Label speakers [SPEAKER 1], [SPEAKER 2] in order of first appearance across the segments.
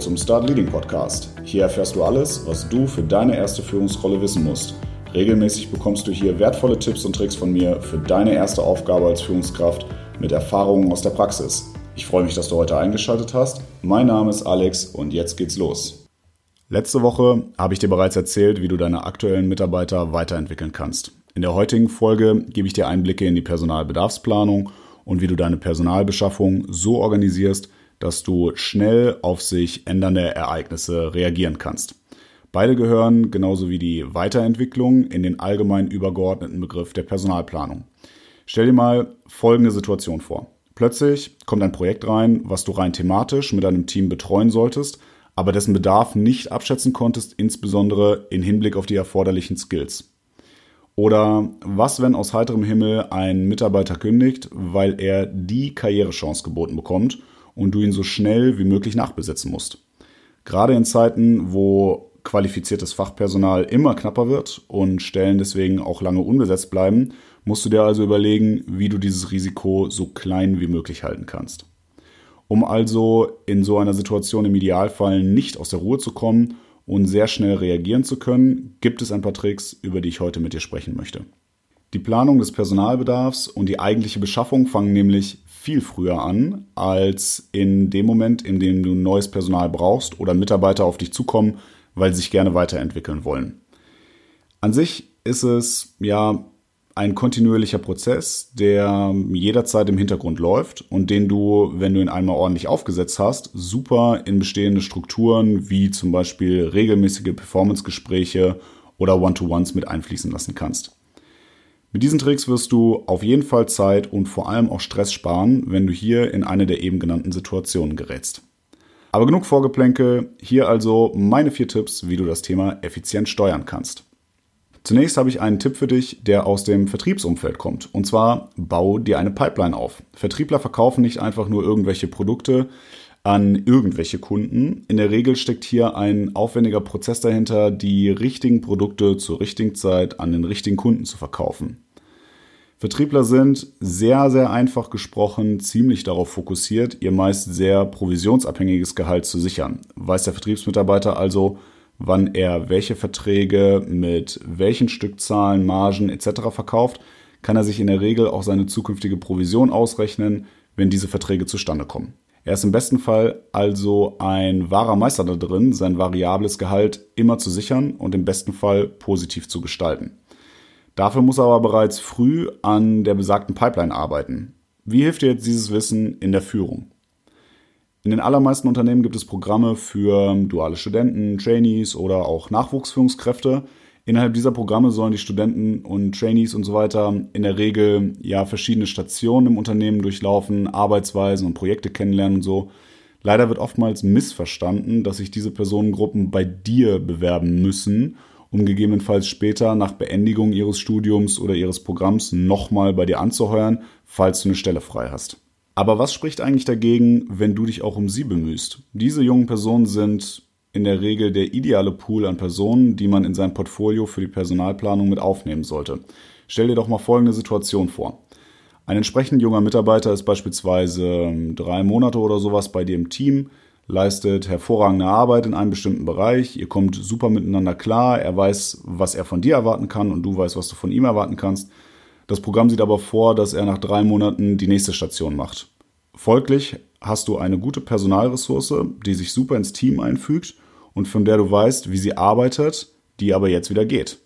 [SPEAKER 1] Zum Start Leading Podcast. Hier erfährst du alles, was du für deine erste Führungsrolle wissen musst. Regelmäßig bekommst du hier wertvolle Tipps und Tricks von mir für deine erste Aufgabe als Führungskraft mit Erfahrungen aus der Praxis. Ich freue mich, dass du heute eingeschaltet hast. Mein Name ist Alex und jetzt geht's los. Letzte Woche habe ich dir bereits erzählt, wie du deine aktuellen Mitarbeiter weiterentwickeln kannst. In der heutigen Folge gebe ich dir Einblicke in die Personalbedarfsplanung und wie du deine Personalbeschaffung so organisierst, dass du schnell auf sich ändernde Ereignisse reagieren kannst. Beide gehören, genauso wie die Weiterentwicklung, in den allgemein übergeordneten Begriff der Personalplanung. Stell dir mal folgende Situation vor. Plötzlich kommt ein Projekt rein, was du rein thematisch mit deinem Team betreuen solltest, aber dessen Bedarf nicht abschätzen konntest, insbesondere in Hinblick auf die erforderlichen Skills. Oder was, wenn aus heiterem Himmel ein Mitarbeiter kündigt, weil er die Karrierechance geboten bekommt und du ihn so schnell wie möglich nachbesetzen musst. Gerade in Zeiten, wo qualifiziertes Fachpersonal immer knapper wird und Stellen deswegen auch lange unbesetzt bleiben, musst du dir also überlegen, wie du dieses Risiko so klein wie möglich halten kannst. Um also in so einer Situation im Idealfall nicht aus der Ruhe zu kommen und sehr schnell reagieren zu können, gibt es ein paar Tricks, über die ich heute mit dir sprechen möchte. Die Planung des Personalbedarfs und die eigentliche Beschaffung fangen nämlich viel früher an, als in dem Moment, in dem du neues Personal brauchst oder Mitarbeiter auf dich zukommen, weil sie sich gerne weiterentwickeln wollen. An sich ist es ja ein kontinuierlicher Prozess, der jederzeit im Hintergrund läuft und den du, wenn du ihn einmal ordentlich aufgesetzt hast, super in bestehende Strukturen wie zum Beispiel regelmäßige Performance-Gespräche oder One-to-Ones mit einfließen lassen kannst. Mit diesen Tricks wirst du auf jeden Fall Zeit und vor allem auch Stress sparen, wenn du hier in eine der eben genannten Situationen gerätst. Aber genug Vorgeplänke, hier also meine vier Tipps, wie du das Thema effizient steuern kannst. Zunächst habe ich einen Tipp für dich, der aus dem Vertriebsumfeld kommt. Und zwar, bau dir eine Pipeline auf. Vertriebler verkaufen nicht einfach nur irgendwelche Produkte, an irgendwelche Kunden. In der Regel steckt hier ein aufwendiger Prozess dahinter, die richtigen Produkte zur richtigen Zeit an den richtigen Kunden zu verkaufen. Vertriebler sind sehr, sehr einfach gesprochen ziemlich darauf fokussiert, ihr meist sehr provisionsabhängiges Gehalt zu sichern. Weiß der Vertriebsmitarbeiter also, wann er welche Verträge mit welchen Stückzahlen, Margen etc. verkauft, kann er sich in der Regel auch seine zukünftige Provision ausrechnen, wenn diese Verträge zustande kommen. Er ist im besten Fall also ein wahrer Meister da drin, sein variables Gehalt immer zu sichern und im besten Fall positiv zu gestalten. Dafür muss er aber bereits früh an der besagten Pipeline arbeiten. Wie hilft dir jetzt dieses Wissen in der Führung? In den allermeisten Unternehmen gibt es Programme für duale Studenten, Trainees oder auch Nachwuchsführungskräfte, Innerhalb dieser Programme sollen die Studenten und Trainees und so weiter in der Regel ja verschiedene Stationen im Unternehmen durchlaufen, Arbeitsweisen und Projekte kennenlernen und so. Leider wird oftmals missverstanden, dass sich diese Personengruppen bei dir bewerben müssen, um gegebenenfalls später nach Beendigung ihres Studiums oder ihres Programms nochmal bei dir anzuheuern, falls du eine Stelle frei hast. Aber was spricht eigentlich dagegen, wenn du dich auch um sie bemühst? Diese jungen Personen sind in der Regel der ideale Pool an Personen, die man in sein Portfolio für die Personalplanung mit aufnehmen sollte. Stell dir doch mal folgende Situation vor. Ein entsprechend junger Mitarbeiter ist beispielsweise ähm, drei Monate oder sowas bei dir im Team, leistet hervorragende Arbeit in einem bestimmten Bereich, ihr kommt super miteinander klar, er weiß, was er von dir erwarten kann und du weißt, was du von ihm erwarten kannst. Das Programm sieht aber vor, dass er nach drei Monaten die nächste Station macht. Folglich hast du eine gute Personalressource, die sich super ins Team einfügt und von der du weißt, wie sie arbeitet, die aber jetzt wieder geht.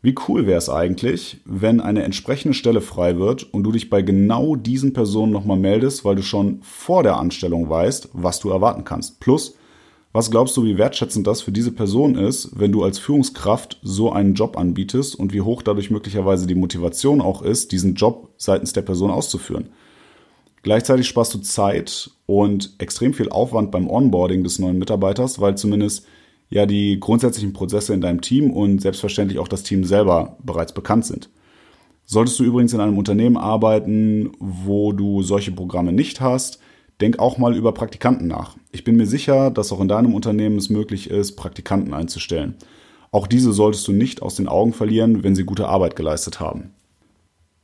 [SPEAKER 1] Wie cool wäre es eigentlich, wenn eine entsprechende Stelle frei wird und du dich bei genau diesen Personen nochmal meldest, weil du schon vor der Anstellung weißt, was du erwarten kannst. Plus, was glaubst du, wie wertschätzend das für diese Person ist, wenn du als Führungskraft so einen Job anbietest und wie hoch dadurch möglicherweise die Motivation auch ist, diesen Job seitens der Person auszuführen? Gleichzeitig sparst du Zeit und extrem viel Aufwand beim Onboarding des neuen Mitarbeiters, weil zumindest ja die grundsätzlichen Prozesse in deinem Team und selbstverständlich auch das Team selber bereits bekannt sind. Solltest du übrigens in einem Unternehmen arbeiten, wo du solche Programme nicht hast, denk auch mal über Praktikanten nach. Ich bin mir sicher, dass auch in deinem Unternehmen es möglich ist, Praktikanten einzustellen. Auch diese solltest du nicht aus den Augen verlieren, wenn sie gute Arbeit geleistet haben.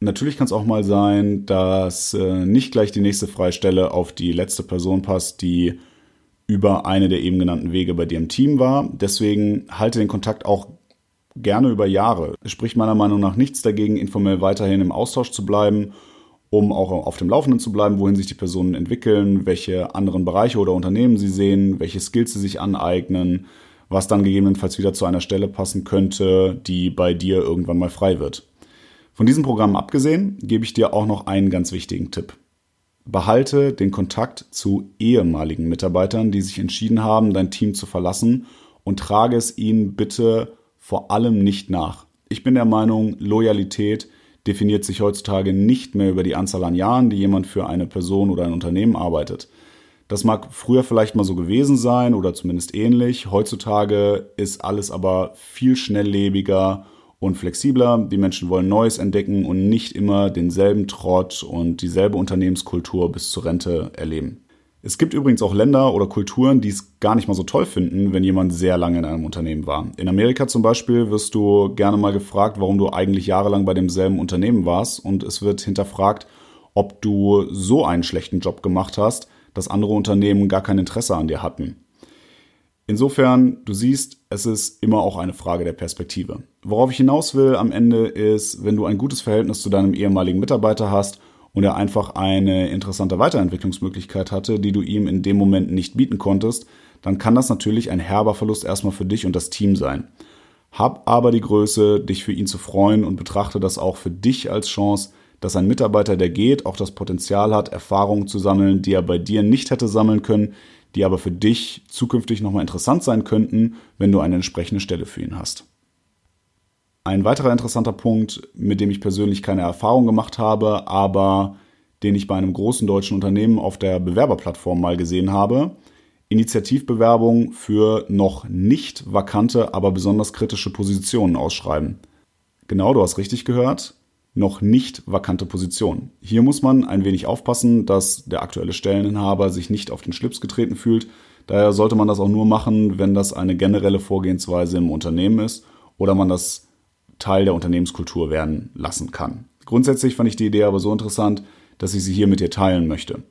[SPEAKER 1] Natürlich kann es auch mal sein, dass äh, nicht gleich die nächste Freistelle auf die letzte Person passt, die über eine der eben genannten Wege bei dir im Team war. Deswegen halte den Kontakt auch gerne über Jahre. Es spricht meiner Meinung nach nichts dagegen, informell weiterhin im Austausch zu bleiben, um auch auf dem Laufenden zu bleiben, wohin sich die Personen entwickeln, welche anderen Bereiche oder Unternehmen sie sehen, welche Skills sie sich aneignen, was dann gegebenenfalls wieder zu einer Stelle passen könnte, die bei dir irgendwann mal frei wird. Von diesem Programm abgesehen gebe ich dir auch noch einen ganz wichtigen Tipp. Behalte den Kontakt zu ehemaligen Mitarbeitern, die sich entschieden haben, dein Team zu verlassen und trage es ihnen bitte vor allem nicht nach. Ich bin der Meinung, Loyalität definiert sich heutzutage nicht mehr über die Anzahl an Jahren, die jemand für eine Person oder ein Unternehmen arbeitet. Das mag früher vielleicht mal so gewesen sein oder zumindest ähnlich. Heutzutage ist alles aber viel schnelllebiger und flexibler. Die Menschen wollen Neues entdecken und nicht immer denselben Trott und dieselbe Unternehmenskultur bis zur Rente erleben. Es gibt übrigens auch Länder oder Kulturen, die es gar nicht mal so toll finden, wenn jemand sehr lange in einem Unternehmen war. In Amerika zum Beispiel wirst du gerne mal gefragt, warum du eigentlich jahrelang bei demselben Unternehmen warst und es wird hinterfragt, ob du so einen schlechten Job gemacht hast, dass andere Unternehmen gar kein Interesse an dir hatten. Insofern, du siehst, es ist immer auch eine Frage der Perspektive. Worauf ich hinaus will am Ende ist, wenn du ein gutes Verhältnis zu deinem ehemaligen Mitarbeiter hast und er einfach eine interessante Weiterentwicklungsmöglichkeit hatte, die du ihm in dem Moment nicht bieten konntest, dann kann das natürlich ein herber Verlust erstmal für dich und das Team sein. Hab aber die Größe, dich für ihn zu freuen und betrachte das auch für dich als Chance, dass ein Mitarbeiter, der geht, auch das Potenzial hat, Erfahrungen zu sammeln, die er bei dir nicht hätte sammeln können, die aber für dich zukünftig nochmal interessant sein könnten, wenn du eine entsprechende Stelle für ihn hast. Ein weiterer interessanter Punkt, mit dem ich persönlich keine Erfahrung gemacht habe, aber den ich bei einem großen deutschen Unternehmen auf der Bewerberplattform mal gesehen habe, Initiativbewerbung für noch nicht vakante, aber besonders kritische Positionen ausschreiben. Genau, du hast richtig gehört noch nicht vakante Position. Hier muss man ein wenig aufpassen, dass der aktuelle Stelleninhaber sich nicht auf den Schlips getreten fühlt. Daher sollte man das auch nur machen, wenn das eine generelle Vorgehensweise im Unternehmen ist oder man das Teil der Unternehmenskultur werden lassen kann. Grundsätzlich fand ich die Idee aber so interessant, dass ich sie hier mit dir teilen möchte.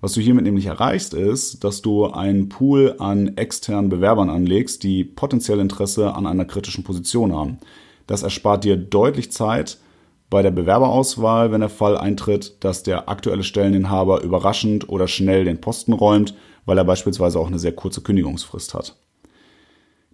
[SPEAKER 1] Was du hiermit nämlich erreichst, ist, dass du einen Pool an externen Bewerbern anlegst, die potenziell Interesse an einer kritischen Position haben. Das erspart dir deutlich Zeit, bei der Bewerberauswahl, wenn der Fall eintritt, dass der aktuelle Stelleninhaber überraschend oder schnell den Posten räumt, weil er beispielsweise auch eine sehr kurze Kündigungsfrist hat.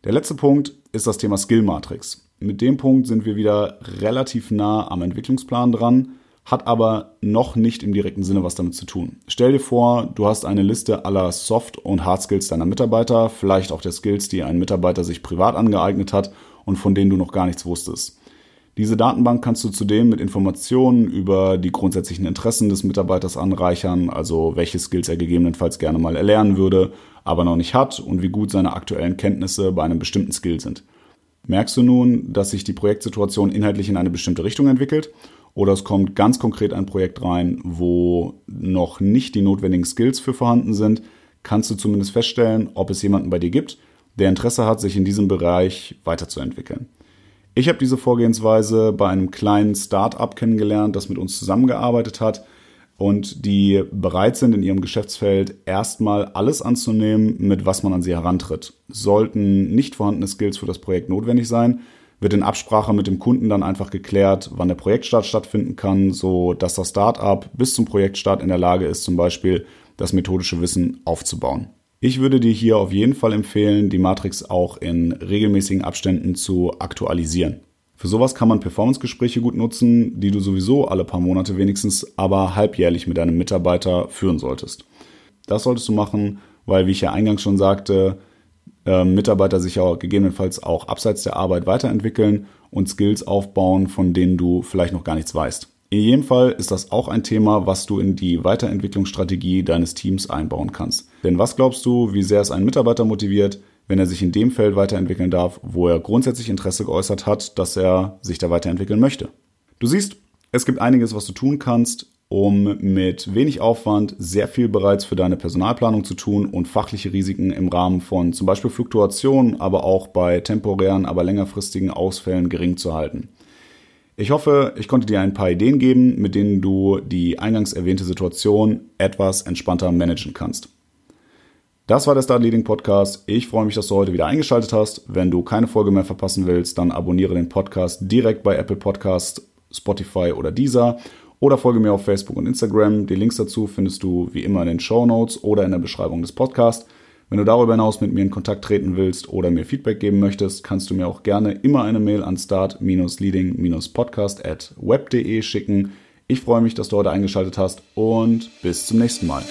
[SPEAKER 1] Der letzte Punkt ist das Thema Skill Matrix. Mit dem Punkt sind wir wieder relativ nah am Entwicklungsplan dran, hat aber noch nicht im direkten Sinne was damit zu tun. Stell dir vor, du hast eine Liste aller Soft- und Hard Skills deiner Mitarbeiter, vielleicht auch der Skills, die ein Mitarbeiter sich privat angeeignet hat und von denen du noch gar nichts wusstest. Diese Datenbank kannst du zudem mit Informationen über die grundsätzlichen Interessen des Mitarbeiters anreichern, also welche Skills er gegebenenfalls gerne mal erlernen würde, aber noch nicht hat und wie gut seine aktuellen Kenntnisse bei einem bestimmten Skill sind. Merkst du nun, dass sich die Projektsituation inhaltlich in eine bestimmte Richtung entwickelt? Oder es kommt ganz konkret ein Projekt rein, wo noch nicht die notwendigen Skills für vorhanden sind, kannst du zumindest feststellen, ob es jemanden bei dir gibt, der Interesse hat, sich in diesem Bereich weiterzuentwickeln. Ich habe diese Vorgehensweise bei einem kleinen Start-up kennengelernt, das mit uns zusammengearbeitet hat und die bereit sind, in ihrem Geschäftsfeld erstmal alles anzunehmen, mit was man an sie herantritt. Sollten nicht vorhandene Skills für das Projekt notwendig sein, wird in Absprache mit dem Kunden dann einfach geklärt, wann der Projektstart stattfinden kann, so dass das Start-up bis zum Projektstart in der Lage ist, zum Beispiel das methodische Wissen aufzubauen. Ich würde dir hier auf jeden Fall empfehlen, die Matrix auch in regelmäßigen Abständen zu aktualisieren. Für sowas kann man Performance-Gespräche gut nutzen, die du sowieso alle paar Monate wenigstens, aber halbjährlich mit deinem Mitarbeiter führen solltest. Das solltest du machen, weil, wie ich ja eingangs schon sagte, äh, Mitarbeiter sich ja gegebenenfalls auch abseits der Arbeit weiterentwickeln und Skills aufbauen, von denen du vielleicht noch gar nichts weißt. In jedem Fall ist das auch ein Thema, was du in die Weiterentwicklungsstrategie deines Teams einbauen kannst. Denn was glaubst du, wie sehr es einen Mitarbeiter motiviert, wenn er sich in dem Feld weiterentwickeln darf, wo er grundsätzlich Interesse geäußert hat, dass er sich da weiterentwickeln möchte? Du siehst, es gibt einiges, was du tun kannst, um mit wenig Aufwand sehr viel bereits für deine Personalplanung zu tun und fachliche Risiken im Rahmen von zum Beispiel Fluktuationen, aber auch bei temporären, aber längerfristigen Ausfällen gering zu halten. Ich hoffe, ich konnte dir ein paar Ideen geben, mit denen du die eingangs erwähnte Situation etwas entspannter managen kannst. Das war der Start Leading Podcast. Ich freue mich, dass du heute wieder eingeschaltet hast. Wenn du keine Folge mehr verpassen willst, dann abonniere den Podcast direkt bei Apple Podcast, Spotify oder Deezer oder folge mir auf Facebook und Instagram. Die Links dazu findest du wie immer in den Show Notes oder in der Beschreibung des Podcasts. Wenn du darüber hinaus mit mir in Kontakt treten willst oder mir Feedback geben möchtest, kannst du mir auch gerne immer eine Mail an start-leading-podcast at web.de schicken. Ich freue mich, dass du heute eingeschaltet hast und bis zum nächsten Mal.